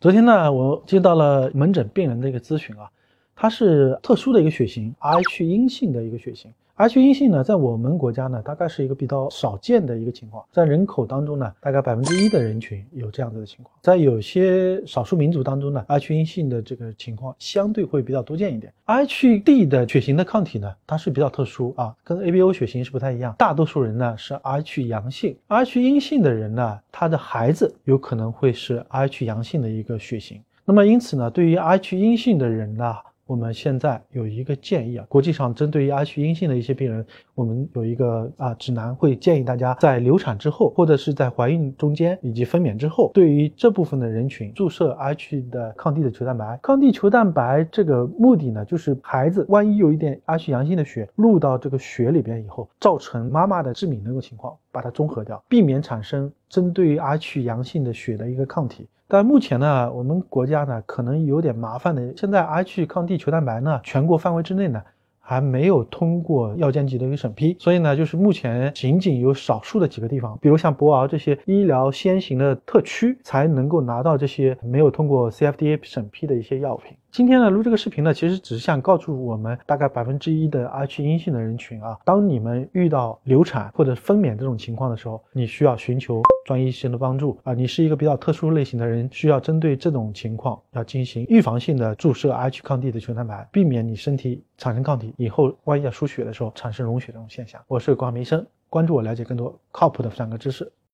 昨天呢，我接到了门诊病人的一个咨询啊，它是特殊的一个血型，Rh 阴性的一个血型。Rh 阴性呢，在我们国家呢，大概是一个比较少见的一个情况，在人口当中呢，大概百分之一的人群有这样子的情况。在有些少数民族当中呢，Rh 阴性的这个情况相对会比较多见一点。Rhd 的血型的抗体呢，它是比较特殊啊，跟 ABO 血型是不太一样。大多数人呢是 Rh 阳性，Rh 阴性的人呢，他的孩子有可能会是 Rh 阳性的一个血型。那么因此呢，对于 Rh 阴性的人呢，我们现在有一个建议啊，国际上针对于 H 阴性的一些病人，我们有一个啊指南，会建议大家在流产之后，或者是在怀孕中间以及分娩之后，对于这部分的人群注射 H 的抗地的球蛋白。抗地球蛋白这个目的呢，就是孩子万一有一点 H 阳性的血入到这个血里边以后，造成妈妈的致敏那种情况，把它中和掉，避免产生针对于 H 阳性的血的一个抗体。但目前呢，我们国家呢可能有点麻烦的。现在 Rh 抗地球蛋白呢，全国范围之内呢还没有通过药监局的一个审批，所以呢，就是目前仅仅有少数的几个地方，比如像博鳌这些医疗先行的特区，才能够拿到这些没有通过 CFDA 审批的一些药品。今天呢，录这个视频呢，其实只是想告诉我们大概百分之一的 H 阴性的人群啊，当你们遇到流产或者分娩这种情况的时候，你需要寻求专业医生的帮助啊。你是一个比较特殊类型的人，需要针对这种情况要进行预防性的注射 H 抗地的球蛋白，避免你身体产生抗体以后，万一要输血的时候产生溶血这种现象。我是广医生，关注我，了解更多靠谱的妇产科知识。